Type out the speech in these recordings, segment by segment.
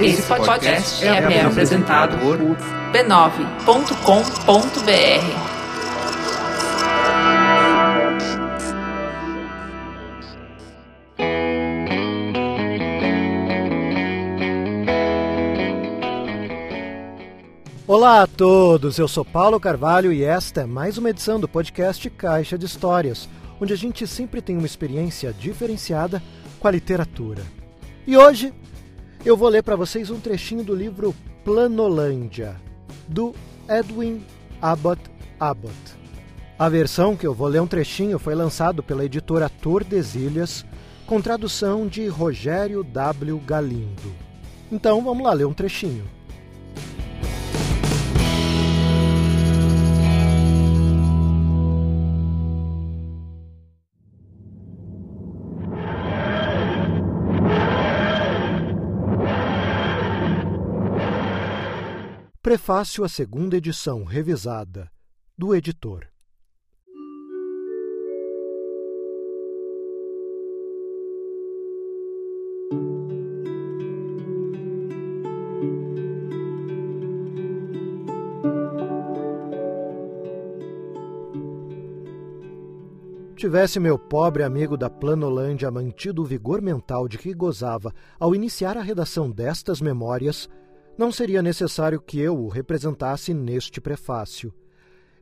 Esse podcast é apresentado por b9.com.br. Olá a todos, eu sou Paulo Carvalho e esta é mais uma edição do podcast Caixa de Histórias, onde a gente sempre tem uma experiência diferenciada com a literatura. E hoje eu vou ler para vocês um trechinho do livro Planolândia, do Edwin Abbott Abbott. A versão que eu vou ler um trechinho foi lançado pela editora Tordesilhas, com tradução de Rogério W. Galindo. Então vamos lá ler um trechinho. Prefácio à segunda edição revisada do editor. Tivesse meu pobre amigo da Planolândia mantido o vigor mental de que gozava ao iniciar a redação destas memórias, não seria necessário que eu o representasse neste prefácio.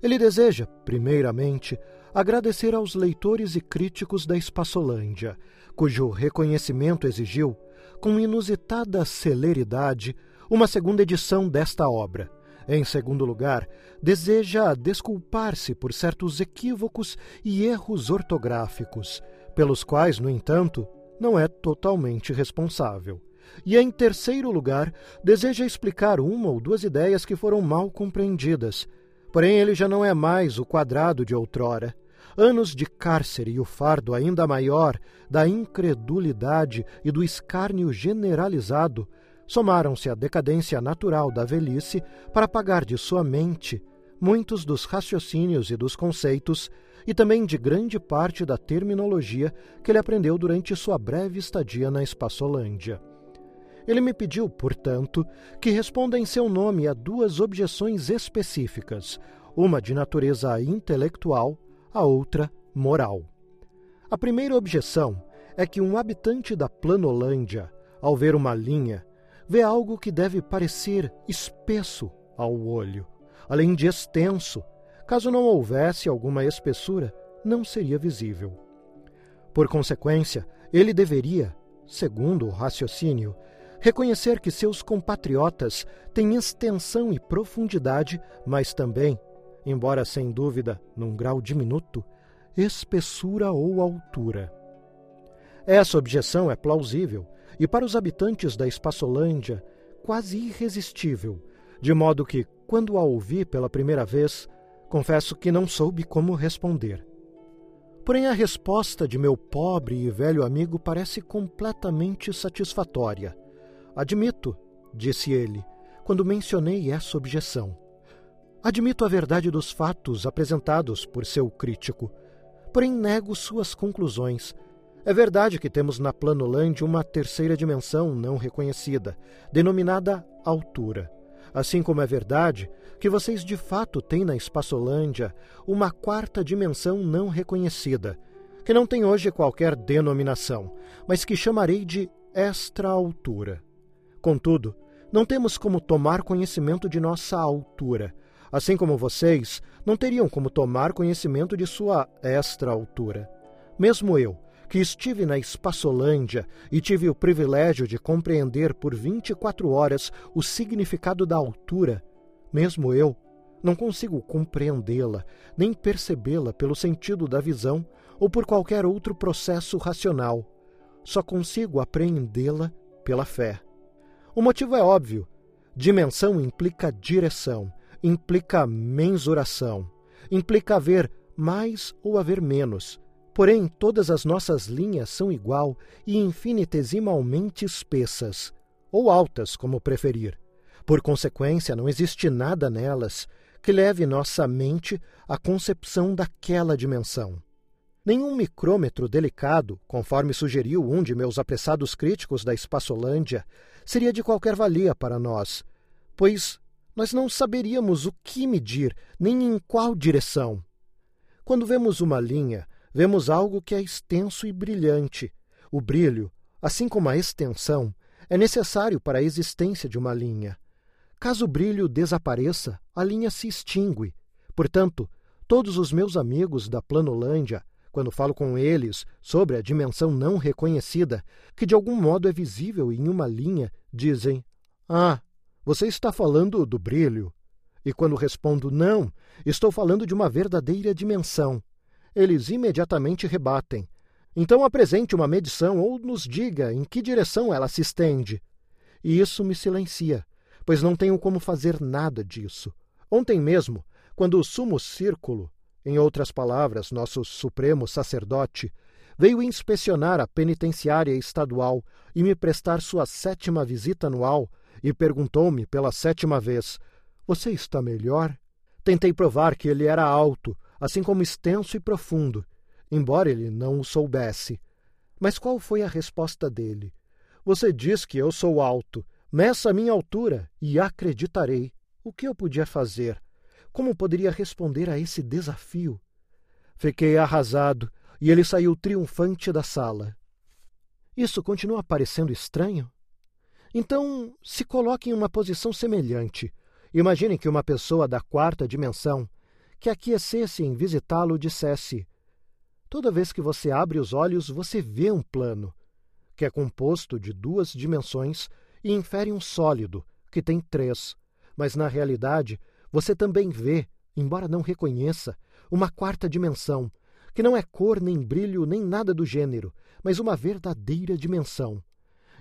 Ele deseja, primeiramente, agradecer aos leitores e críticos da Espaçolândia, cujo reconhecimento exigiu, com inusitada celeridade, uma segunda edição desta obra. Em segundo lugar, deseja desculpar-se por certos equívocos e erros ortográficos, pelos quais, no entanto, não é totalmente responsável. E, em terceiro lugar, deseja explicar uma ou duas ideias que foram mal compreendidas. Porém, ele já não é mais o quadrado de outrora. Anos de cárcere e o fardo ainda maior da incredulidade e do escárnio generalizado somaram-se à decadência natural da velhice para apagar de sua mente muitos dos raciocínios e dos conceitos e também de grande parte da terminologia que ele aprendeu durante sua breve estadia na Espaçolândia. Ele me pediu, portanto, que responda em seu nome a duas objeções específicas, uma de natureza intelectual, a outra moral. A primeira objeção é que um habitante da Planolândia, ao ver uma linha, vê algo que deve parecer espesso ao olho, além de extenso. Caso não houvesse alguma espessura, não seria visível. Por consequência, ele deveria, segundo o raciocínio, reconhecer que seus compatriotas têm extensão e profundidade, mas também, embora sem dúvida num grau diminuto, espessura ou altura. Essa objeção é plausível e, para os habitantes da Espaçolândia, quase irresistível, de modo que, quando a ouvi pela primeira vez, confesso que não soube como responder. Porém, a resposta de meu pobre e velho amigo parece completamente satisfatória. Admito, disse ele, quando mencionei essa objeção. Admito a verdade dos fatos apresentados por seu crítico, porém nego suas conclusões. É verdade que temos na Planolândia uma terceira dimensão não reconhecida, denominada altura. Assim como é verdade que vocês de fato têm na Espaçolândia uma quarta dimensão não reconhecida, que não tem hoje qualquer denominação, mas que chamarei de extra-altura. Contudo, não temos como tomar conhecimento de nossa altura, assim como vocês não teriam como tomar conhecimento de sua extra-altura. Mesmo eu, que estive na Espaçolândia e tive o privilégio de compreender por 24 horas o significado da altura, mesmo eu, não consigo compreendê-la, nem percebê-la pelo sentido da visão ou por qualquer outro processo racional. Só consigo apreendê-la pela fé. O motivo é óbvio. Dimensão implica direção, implica mensuração, implica haver mais ou haver menos. Porém, todas as nossas linhas são igual e infinitesimalmente espessas, ou altas, como preferir. Por consequência, não existe nada nelas que leve nossa mente à concepção daquela dimensão. Nenhum micrômetro delicado, conforme sugeriu um de meus apressados críticos da Espaçolândia, seria de qualquer valia para nós, pois nós não saberíamos o que medir, nem em qual direção. Quando vemos uma linha, vemos algo que é extenso e brilhante. O brilho, assim como a extensão, é necessário para a existência de uma linha. Caso o brilho desapareça, a linha se extingue. Portanto, todos os meus amigos da Planolândia, quando falo com eles sobre a dimensão não reconhecida, que de algum modo é visível em uma linha, dizem: Ah, você está falando do brilho? E quando respondo não, estou falando de uma verdadeira dimensão. Eles imediatamente rebatem. Então apresente uma medição ou nos diga em que direção ela se estende. E isso me silencia, pois não tenho como fazer nada disso. Ontem mesmo, quando o sumo círculo, em outras palavras, nosso supremo sacerdote, veio inspecionar a penitenciária estadual e me prestar sua sétima visita anual, e perguntou-me pela sétima vez: Você está melhor? Tentei provar que ele era alto, assim como extenso e profundo, embora ele não o soubesse. Mas qual foi a resposta dele? Você diz que eu sou alto. Meça a minha altura e acreditarei. O que eu podia fazer? Como poderia responder a esse desafio? Fiquei arrasado e ele saiu triunfante da sala. Isso continua parecendo estranho? Então, se coloque em uma posição semelhante. Imagine que uma pessoa da quarta dimensão, que aquecesse em visitá-lo, dissesse: Toda vez que você abre os olhos, você vê um plano, que é composto de duas dimensões e infere um sólido, que tem três. Mas na realidade, você também vê, embora não reconheça, uma quarta dimensão, que não é cor, nem brilho, nem nada do gênero, mas uma verdadeira dimensão.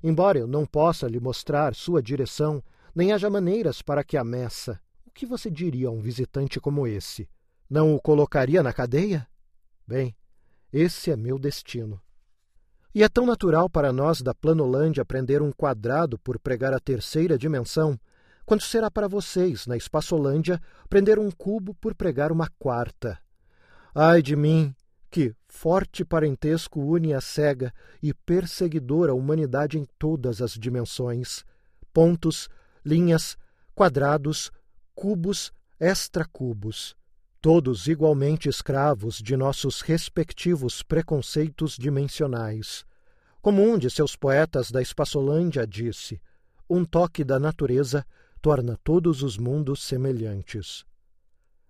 Embora eu não possa lhe mostrar sua direção, nem haja maneiras para que a meça, o que você diria a um visitante como esse? Não o colocaria na cadeia? Bem, esse é meu destino. E é tão natural para nós da Planolândia aprender um quadrado por pregar a terceira dimensão, quanto será para vocês, na Espaçolândia, prender um cubo por pregar uma quarta. Ai de mim, que forte parentesco une a cega e perseguidora humanidade em todas as dimensões, pontos, linhas, quadrados, cubos, extracubos, todos igualmente escravos de nossos respectivos preconceitos dimensionais. Como um de seus poetas da Espaçolândia disse, um toque da natureza torna todos os mundos semelhantes.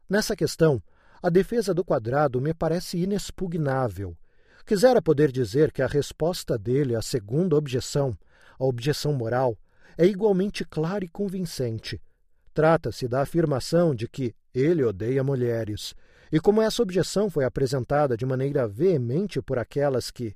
Nessa questão, a defesa do quadrado me parece inexpugnável. Quisera poder dizer que a resposta dele à segunda objeção, a objeção moral, é igualmente clara e convincente. Trata-se da afirmação de que ele odeia mulheres. E como essa objeção foi apresentada de maneira veemente por aquelas que,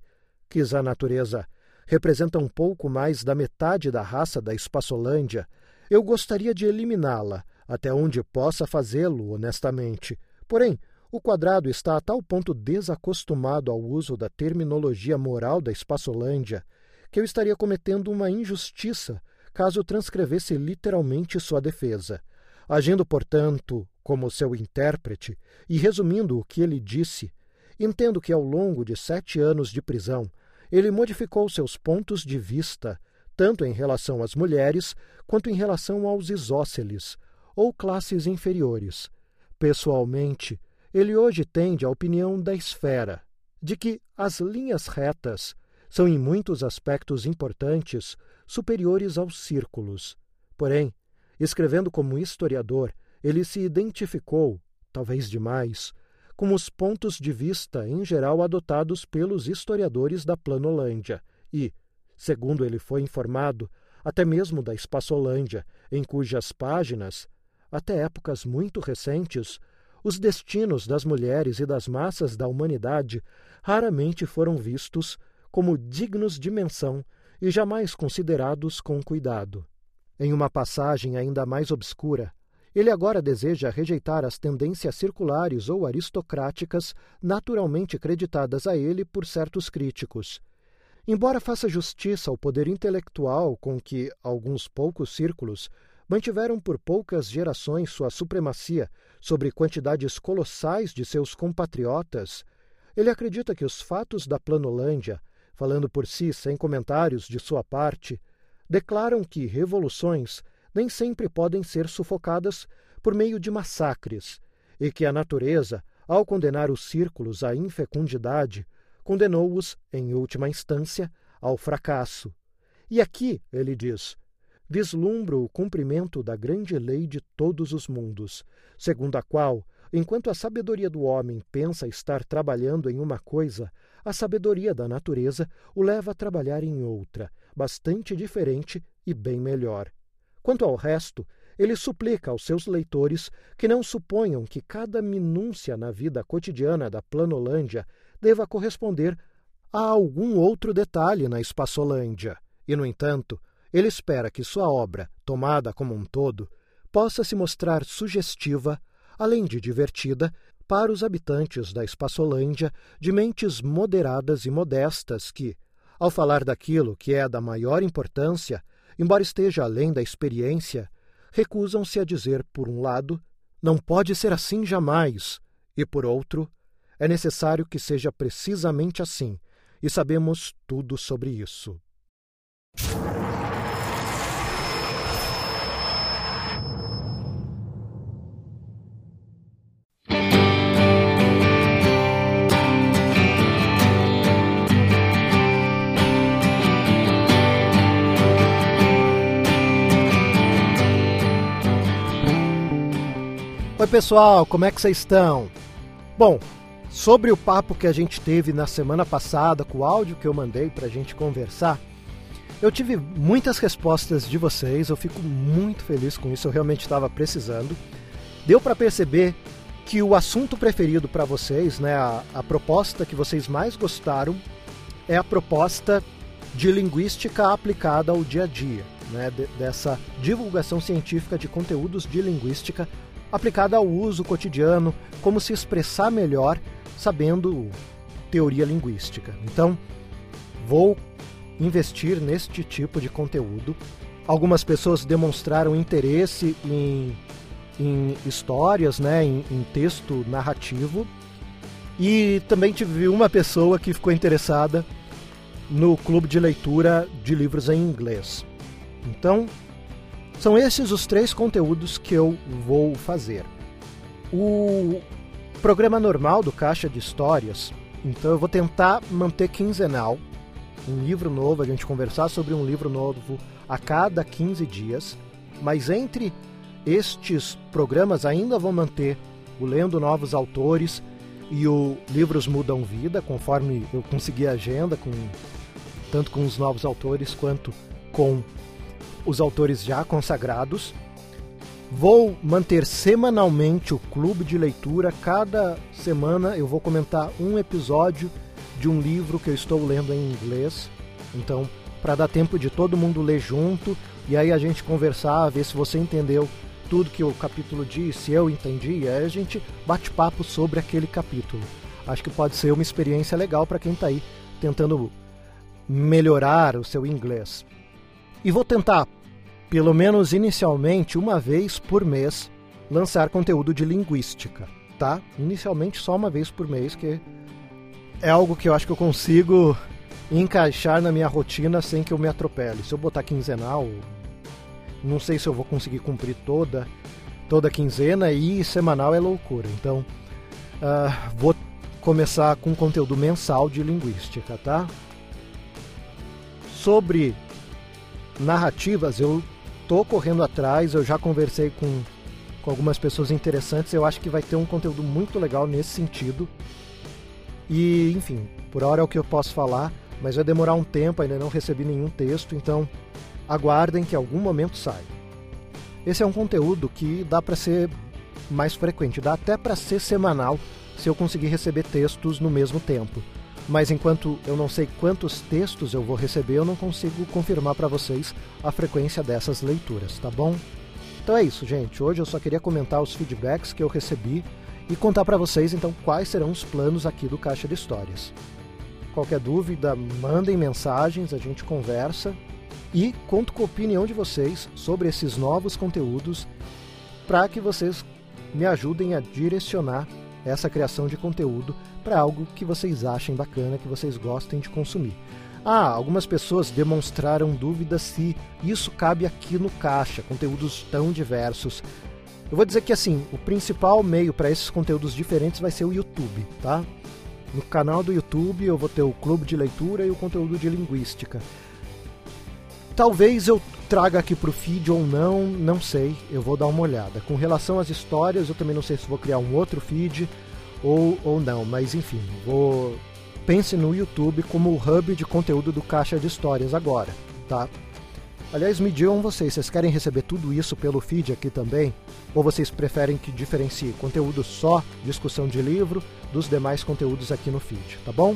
quis a natureza, representam pouco mais da metade da raça da Espaçolândia, eu gostaria de eliminá-la, até onde possa fazê-lo honestamente, Porém, o quadrado está a tal ponto desacostumado ao uso da terminologia moral da Espaçolândia que eu estaria cometendo uma injustiça caso transcrevesse literalmente sua defesa. Agindo, portanto, como seu intérprete e resumindo o que ele disse, entendo que ao longo de sete anos de prisão ele modificou seus pontos de vista, tanto em relação às mulheres quanto em relação aos isósceles, ou classes inferiores, Pessoalmente, ele hoje tende à opinião da esfera, de que as linhas retas são em muitos aspectos importantes superiores aos círculos. Porém, escrevendo como historiador, ele se identificou, talvez demais, com os pontos de vista em geral adotados pelos historiadores da Planolândia e, segundo ele foi informado, até mesmo da Espaçolândia, em cujas páginas até épocas muito recentes, os destinos das mulheres e das massas da humanidade raramente foram vistos como dignos de menção e jamais considerados com cuidado. Em uma passagem ainda mais obscura, ele agora deseja rejeitar as tendências circulares ou aristocráticas naturalmente creditadas a ele por certos críticos. Embora faça justiça ao poder intelectual com que alguns poucos círculos mantiveram por poucas gerações sua supremacia sobre quantidades colossais de seus compatriotas, Ele acredita que os fatos da Planolândia, falando por si sem comentários de sua parte, declaram que revoluções nem sempre podem ser sufocadas por meio de massacres e que a natureza, ao condenar os círculos à infecundidade, condenou-os, em última instância, ao fracasso. E aqui, ele diz, vislumbro o cumprimento da grande lei de todos os mundos, segundo a qual, enquanto a sabedoria do homem pensa estar trabalhando em uma coisa, a sabedoria da natureza o leva a trabalhar em outra, bastante diferente e bem melhor. Quanto ao resto, ele suplica aos seus leitores que não suponham que cada minúcia na vida cotidiana da Planolândia deva corresponder a algum outro detalhe na Espaçolândia. E, no entanto, ele espera que sua obra, tomada como um todo, possa se mostrar sugestiva, além de divertida, para os habitantes da Espaçolândia de mentes moderadas e modestas que, ao falar daquilo que é da maior importância, embora esteja além da experiência, recusam-se a dizer, por um lado, não pode ser assim jamais, e por outro, é necessário que seja precisamente assim, e sabemos tudo sobre isso. Oi, pessoal, como é que vocês estão? Bom, sobre o papo que a gente teve na semana passada, com o áudio que eu mandei para a gente conversar, eu tive muitas respostas de vocês, eu fico muito feliz com isso, eu realmente estava precisando. Deu para perceber que o assunto preferido para vocês, né, a, a proposta que vocês mais gostaram, é a proposta de linguística aplicada ao dia a dia, né, de, dessa divulgação científica de conteúdos de linguística aplicada ao uso cotidiano, como se expressar melhor sabendo teoria linguística. Então, vou investir neste tipo de conteúdo. Algumas pessoas demonstraram interesse em, em histórias, né, em, em texto narrativo. E também tive uma pessoa que ficou interessada no clube de leitura de livros em inglês. Então, são esses os três conteúdos que eu vou fazer. O programa normal do Caixa de Histórias, então eu vou tentar manter quinzenal, um livro novo, a gente conversar sobre um livro novo a cada 15 dias, mas entre estes programas ainda vou manter o Lendo Novos Autores e o Livros Mudam Vida, conforme eu conseguir a agenda, com, tanto com os novos autores quanto com os autores já consagrados. Vou manter semanalmente o clube de leitura. Cada semana eu vou comentar um episódio de um livro que eu estou lendo em inglês. Então, para dar tempo de todo mundo ler junto e aí a gente conversar, ver se você entendeu tudo que o capítulo diz, se eu entendi, aí a gente bate papo sobre aquele capítulo. Acho que pode ser uma experiência legal para quem está aí tentando melhorar o seu inglês. E vou tentar, pelo menos inicialmente, uma vez por mês, lançar conteúdo de linguística, tá? Inicialmente só uma vez por mês, que é algo que eu acho que eu consigo encaixar na minha rotina sem que eu me atropele. Se eu botar quinzenal, não sei se eu vou conseguir cumprir toda toda quinzena e semanal é loucura. Então, uh, vou começar com conteúdo mensal de linguística, tá? Sobre narrativas, eu tô correndo atrás, eu já conversei com, com algumas pessoas interessantes, eu acho que vai ter um conteúdo muito legal nesse sentido. E, enfim, por hora é o que eu posso falar, mas vai demorar um tempo, ainda não recebi nenhum texto, então aguardem que algum momento sai. Esse é um conteúdo que dá para ser mais frequente, dá até para ser semanal se eu conseguir receber textos no mesmo tempo mas enquanto eu não sei quantos textos eu vou receber, eu não consigo confirmar para vocês a frequência dessas leituras, tá bom? Então é isso, gente. Hoje eu só queria comentar os feedbacks que eu recebi e contar para vocês então quais serão os planos aqui do Caixa de Histórias. Qualquer dúvida, mandem mensagens, a gente conversa e conto com a opinião de vocês sobre esses novos conteúdos para que vocês me ajudem a direcionar essa criação de conteúdo para algo que vocês achem bacana, que vocês gostem de consumir. Ah, algumas pessoas demonstraram dúvidas se isso cabe aqui no Caixa, conteúdos tão diversos. Eu vou dizer que assim, o principal meio para esses conteúdos diferentes vai ser o YouTube, tá? No canal do YouTube eu vou ter o clube de leitura e o conteúdo de linguística. Talvez eu traga aqui para o feed ou não, não sei, eu vou dar uma olhada. Com relação às histórias, eu também não sei se vou criar um outro feed ou, ou não, mas enfim, vou pense no YouTube como o hub de conteúdo do Caixa de Histórias agora, tá? Aliás, me digam vocês, vocês querem receber tudo isso pelo feed aqui também? Ou vocês preferem que diferencie conteúdo só, discussão de livro, dos demais conteúdos aqui no feed, tá bom?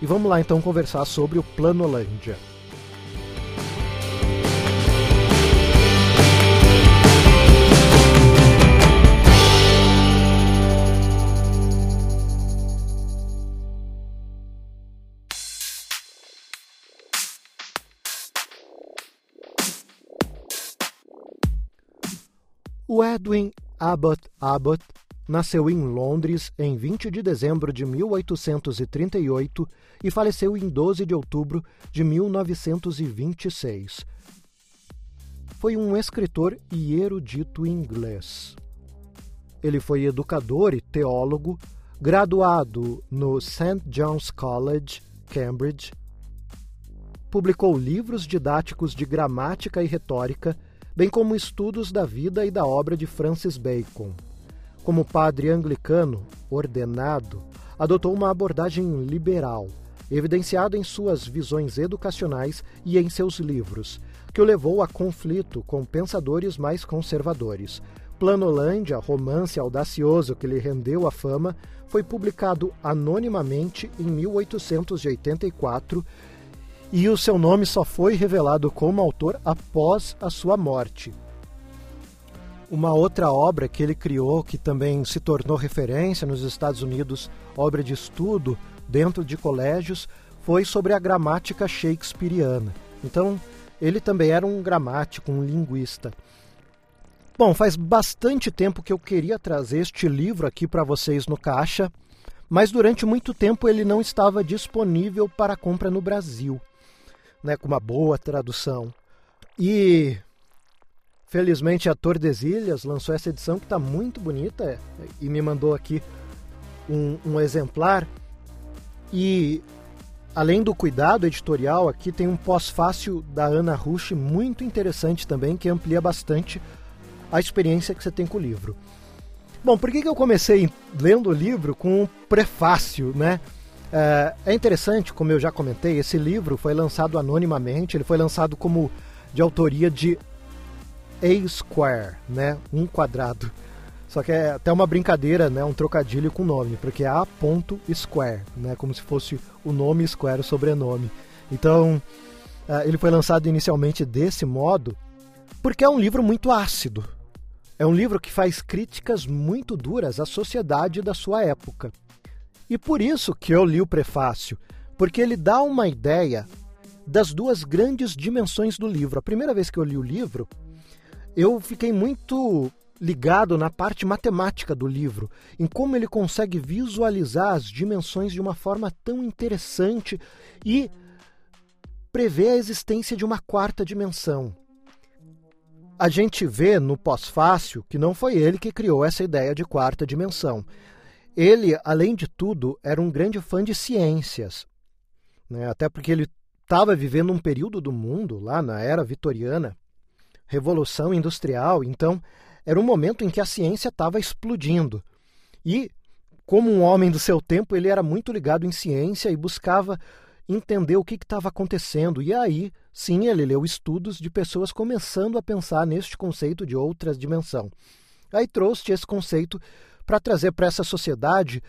E vamos lá então conversar sobre o Planolândia. Edwin Abbott Abbott nasceu em Londres em 20 de dezembro de 1838 e faleceu em 12 de outubro de 1926. Foi um escritor e erudito inglês. Ele foi educador e teólogo, graduado no St. John's College, Cambridge. Publicou livros didáticos de gramática e retórica bem como estudos da vida e da obra de Francis Bacon. Como padre anglicano, ordenado, adotou uma abordagem liberal, evidenciada em suas visões educacionais e em seus livros, que o levou a conflito com pensadores mais conservadores. Planolândia, romance audacioso que lhe rendeu a fama, foi publicado anonimamente em 1884 e o seu nome só foi revelado como autor após a sua morte. Uma outra obra que ele criou, que também se tornou referência nos Estados Unidos, obra de estudo dentro de colégios, foi sobre a gramática shakespeariana. Então, ele também era um gramático, um linguista. Bom, faz bastante tempo que eu queria trazer este livro aqui para vocês no caixa, mas durante muito tempo ele não estava disponível para compra no Brasil né, com uma boa tradução. E felizmente a Tordesilhas lançou essa edição que está muito bonita e me mandou aqui um, um exemplar. E além do cuidado editorial, aqui tem um pós-fácil da Ana Rush muito interessante também, que amplia bastante a experiência que você tem com o livro. Bom, por que, que eu comecei lendo o livro com um prefácio, né? É, é interessante, como eu já comentei, esse livro foi lançado anonimamente, ele foi lançado como de autoria de A Square, né? Um quadrado. Só que é até uma brincadeira, né? Um trocadilho com o nome, porque é A. Square, né? Como se fosse o nome Square, o sobrenome. Então, é, ele foi lançado inicialmente desse modo, porque é um livro muito ácido. É um livro que faz críticas muito duras à sociedade da sua época. E por isso que eu li o prefácio, porque ele dá uma ideia das duas grandes dimensões do livro. A primeira vez que eu li o livro, eu fiquei muito ligado na parte matemática do livro, em como ele consegue visualizar as dimensões de uma forma tão interessante e prevê a existência de uma quarta dimensão. A gente vê no pós-fácil que não foi ele que criou essa ideia de quarta dimensão. Ele, além de tudo, era um grande fã de ciências, né? até porque ele estava vivendo um período do mundo, lá na era vitoriana, revolução industrial, então era um momento em que a ciência estava explodindo. E, como um homem do seu tempo, ele era muito ligado em ciência e buscava entender o que estava acontecendo. E aí, sim, ele leu estudos de pessoas começando a pensar neste conceito de outra dimensão. Aí trouxe esse conceito para trazer para essa sociedade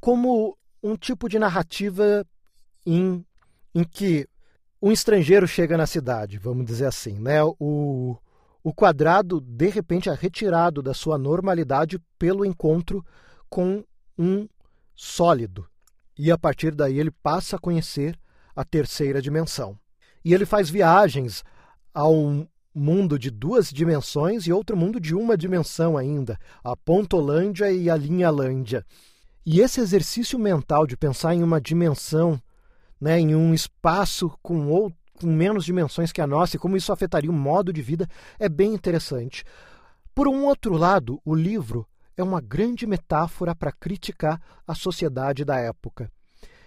como um tipo de narrativa em, em que um estrangeiro chega na cidade, vamos dizer assim, né? O, o quadrado de repente é retirado da sua normalidade pelo encontro com um sólido. E a partir daí ele passa a conhecer a terceira dimensão. E ele faz viagens ao mundo de duas dimensões e outro mundo de uma dimensão ainda, a Pontolândia e a Linhalândia. E esse exercício mental de pensar em uma dimensão, né, em um espaço com, com menos dimensões que a nossa e como isso afetaria o modo de vida é bem interessante. Por um outro lado, o livro é uma grande metáfora para criticar a sociedade da época.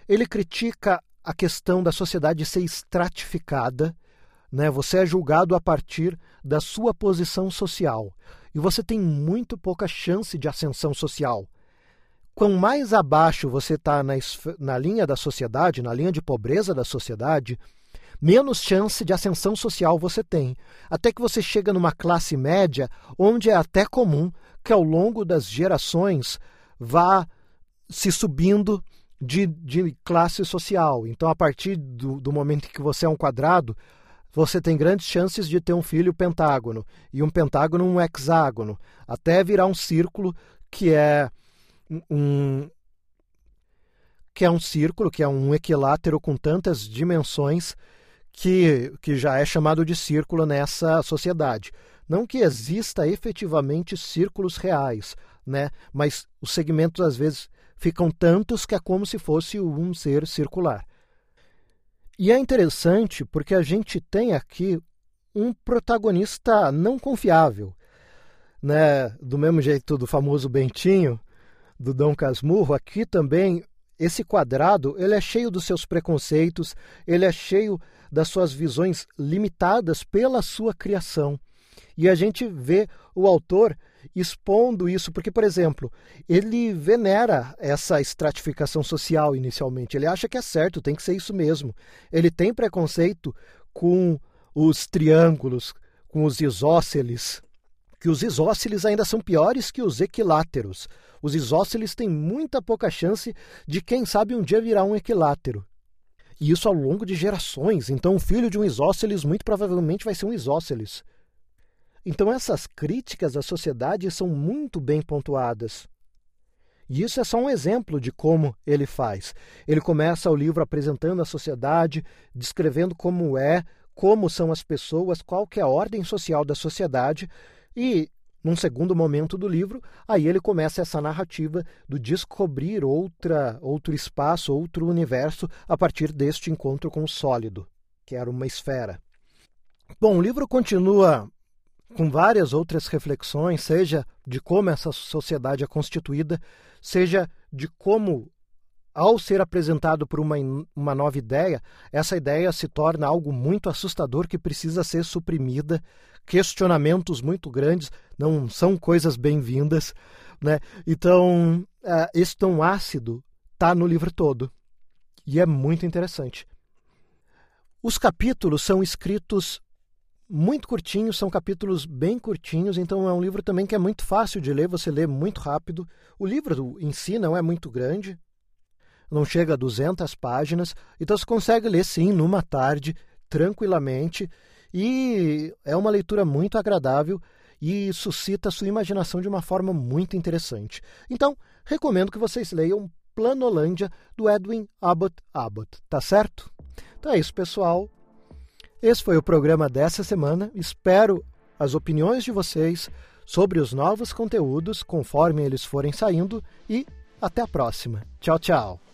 Ele critica a questão da sociedade ser estratificada, né? Você é julgado a partir da sua posição social e você tem muito pouca chance de ascensão social. Quanto mais abaixo você está na, na linha da sociedade, na linha de pobreza da sociedade, menos chance de ascensão social você tem. Até que você chega numa classe média, onde é até comum que ao longo das gerações vá se subindo de, de classe social. Então, a partir do, do momento que você é um quadrado, você tem grandes chances de ter um filho pentágono, e um pentágono um hexágono, até virar um círculo que é um que é um círculo, que é um equilátero com tantas dimensões que, que já é chamado de círculo nessa sociedade. Não que exista efetivamente círculos reais, né? mas os segmentos às vezes ficam tantos que é como se fosse um ser circular. E é interessante porque a gente tem aqui um protagonista não confiável. Né? Do mesmo jeito do famoso Bentinho, do Dom Casmurro, aqui também esse quadrado ele é cheio dos seus preconceitos, ele é cheio das suas visões limitadas pela sua criação. E a gente vê o autor expondo isso, porque, por exemplo, ele venera essa estratificação social inicialmente. Ele acha que é certo, tem que ser isso mesmo. Ele tem preconceito com os triângulos, com os isósceles, que os isósceles ainda são piores que os equiláteros. Os isósceles têm muita pouca chance de, quem sabe, um dia virar um equilátero. E isso ao longo de gerações. Então, o filho de um isósceles muito provavelmente vai ser um isósceles. Então, essas críticas à sociedade são muito bem pontuadas. E isso é só um exemplo de como ele faz. Ele começa o livro apresentando a sociedade, descrevendo como é, como são as pessoas, qual que é a ordem social da sociedade, e num segundo momento do livro, aí ele começa essa narrativa do descobrir outra, outro espaço, outro universo a partir deste encontro com o sólido, que era uma esfera. Bom, o livro continua com várias outras reflexões, seja de como essa sociedade é constituída, seja de como, ao ser apresentado por uma, uma nova ideia, essa ideia se torna algo muito assustador que precisa ser suprimida, questionamentos muito grandes, não são coisas bem-vindas. Né? Então, uh, esse tom ácido está no livro todo. E é muito interessante. Os capítulos são escritos muito curtinhos, são capítulos bem curtinhos, então é um livro também que é muito fácil de ler, você lê muito rápido. O livro em si não é muito grande, não chega a 200 páginas, então você consegue ler sim numa tarde, tranquilamente, e é uma leitura muito agradável e suscita sua imaginação de uma forma muito interessante. Então, recomendo que vocês leiam Planolândia, do Edwin Abbott Abbott, tá certo? Então é isso, pessoal. Esse foi o programa dessa semana. Espero as opiniões de vocês sobre os novos conteúdos conforme eles forem saindo e até a próxima. Tchau, tchau.